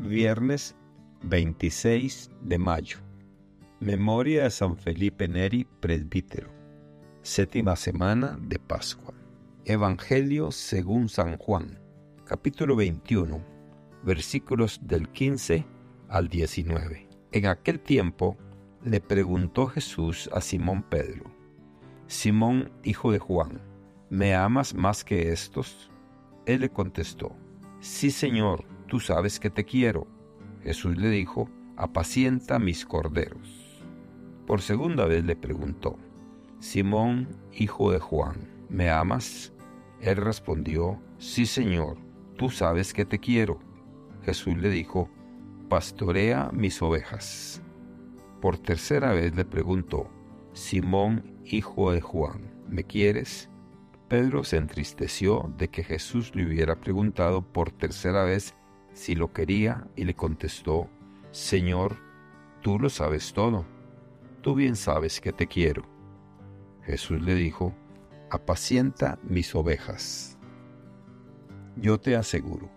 Viernes 26 de mayo. Memoria de San Felipe Neri, presbítero. Séptima semana de Pascua. Evangelio según San Juan, capítulo 21, versículos del 15 al 19. En aquel tiempo le preguntó Jesús a Simón Pedro, Simón, hijo de Juan, ¿me amas más que estos? Él le contestó, Sí, Señor, tú sabes que te quiero. Jesús le dijo, apacienta mis corderos. Por segunda vez le preguntó, Simón, hijo de Juan, ¿me amas? Él respondió, sí, Señor, tú sabes que te quiero. Jesús le dijo, pastorea mis ovejas. Por tercera vez le preguntó, Simón, hijo de Juan, ¿me quieres? Pedro se entristeció de que Jesús le hubiera preguntado por tercera vez si lo quería y le contestó, Señor, tú lo sabes todo, tú bien sabes que te quiero. Jesús le dijo, apacienta mis ovejas. Yo te aseguro,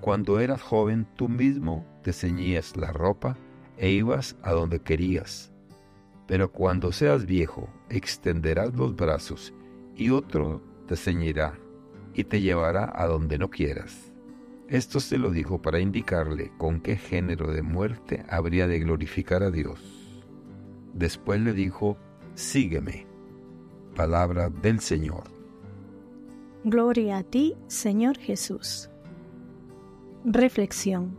cuando eras joven tú mismo te ceñías la ropa e ibas a donde querías, pero cuando seas viejo extenderás los brazos y otro te ceñirá y te llevará a donde no quieras. Esto se lo dijo para indicarle con qué género de muerte habría de glorificar a Dios. Después le dijo, sígueme. Palabra del Señor. Gloria a ti, Señor Jesús. Reflexión.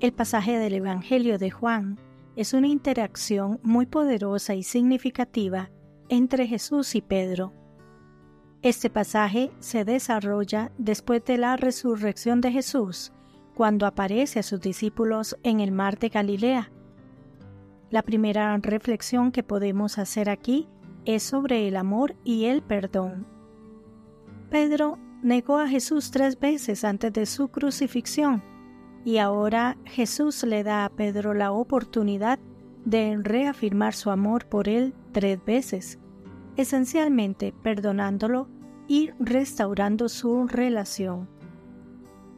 El pasaje del Evangelio de Juan es una interacción muy poderosa y significativa entre Jesús y Pedro. Este pasaje se desarrolla después de la resurrección de Jesús, cuando aparece a sus discípulos en el mar de Galilea. La primera reflexión que podemos hacer aquí es sobre el amor y el perdón. Pedro negó a Jesús tres veces antes de su crucifixión y ahora Jesús le da a Pedro la oportunidad de reafirmar su amor por él tres veces, esencialmente perdonándolo y restaurando su relación.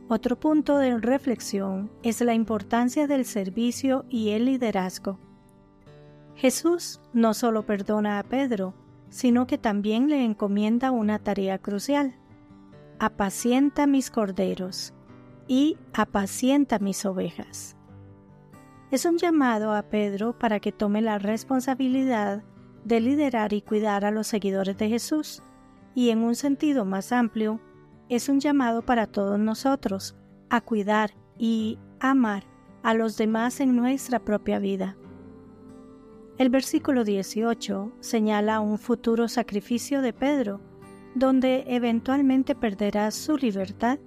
Otro punto de reflexión es la importancia del servicio y el liderazgo. Jesús no solo perdona a Pedro, sino que también le encomienda una tarea crucial. Apacienta mis corderos y apacienta mis ovejas. Es un llamado a Pedro para que tome la responsabilidad de liderar y cuidar a los seguidores de Jesús, y en un sentido más amplio, es un llamado para todos nosotros a cuidar y amar a los demás en nuestra propia vida. El versículo 18 señala un futuro sacrificio de Pedro, donde eventualmente perderá su libertad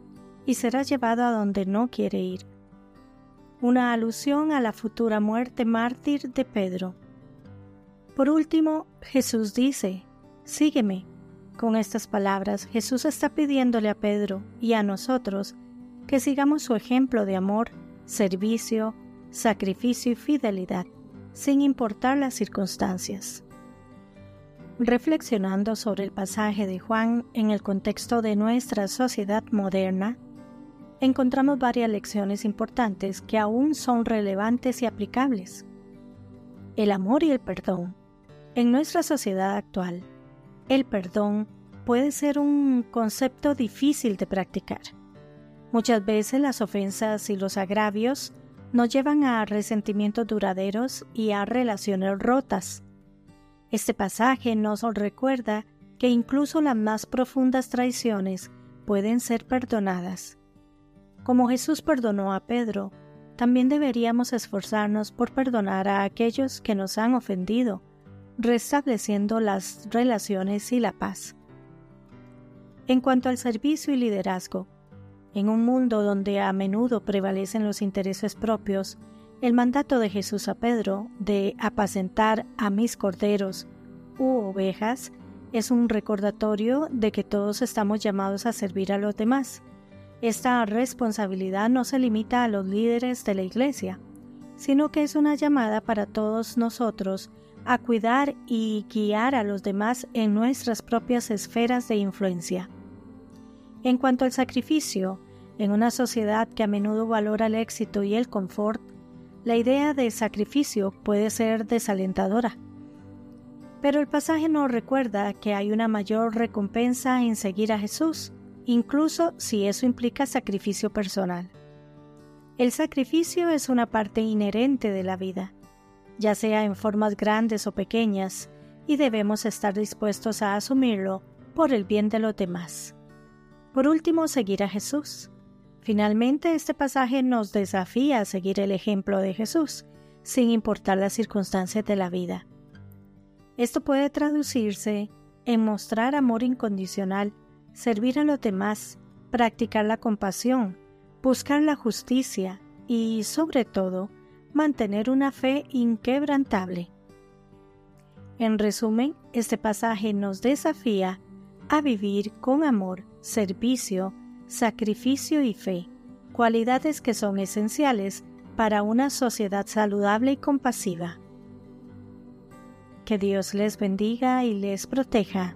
y será llevado a donde no quiere ir. Una alusión a la futura muerte mártir de Pedro. Por último, Jesús dice, Sígueme. Con estas palabras, Jesús está pidiéndole a Pedro y a nosotros que sigamos su ejemplo de amor, servicio, sacrificio y fidelidad, sin importar las circunstancias. Reflexionando sobre el pasaje de Juan en el contexto de nuestra sociedad moderna, encontramos varias lecciones importantes que aún son relevantes y aplicables. El amor y el perdón. En nuestra sociedad actual, el perdón puede ser un concepto difícil de practicar. Muchas veces las ofensas y los agravios nos llevan a resentimientos duraderos y a relaciones rotas. Este pasaje nos recuerda que incluso las más profundas traiciones pueden ser perdonadas. Como Jesús perdonó a Pedro, también deberíamos esforzarnos por perdonar a aquellos que nos han ofendido, restableciendo las relaciones y la paz. En cuanto al servicio y liderazgo, en un mundo donde a menudo prevalecen los intereses propios, el mandato de Jesús a Pedro de apacentar a mis corderos u ovejas es un recordatorio de que todos estamos llamados a servir a los demás esta responsabilidad no se limita a los líderes de la Iglesia, sino que es una llamada para todos nosotros a cuidar y guiar a los demás en nuestras propias esferas de influencia. En cuanto al sacrificio, En una sociedad que a menudo valora el éxito y el confort, la idea de sacrificio puede ser desalentadora. Pero el pasaje nos recuerda que hay una mayor recompensa en seguir a Jesús, incluso si eso implica sacrificio personal. El sacrificio es una parte inherente de la vida, ya sea en formas grandes o pequeñas, y debemos estar dispuestos a asumirlo por el bien de los demás. Por último, seguir a Jesús. Finalmente, este pasaje nos desafía a seguir el ejemplo de Jesús, sin importar las circunstancias de la vida. Esto puede traducirse en mostrar amor incondicional, servir a los demás, practicar la compasión, buscar la justicia y, sobre todo, mantener una fe inquebrantable. En resumen, este pasaje nos desafía a vivir con amor, servicio, sacrificio y fe, cualidades que son esenciales para una sociedad saludable y compasiva. Que Dios les bendiga y les proteja.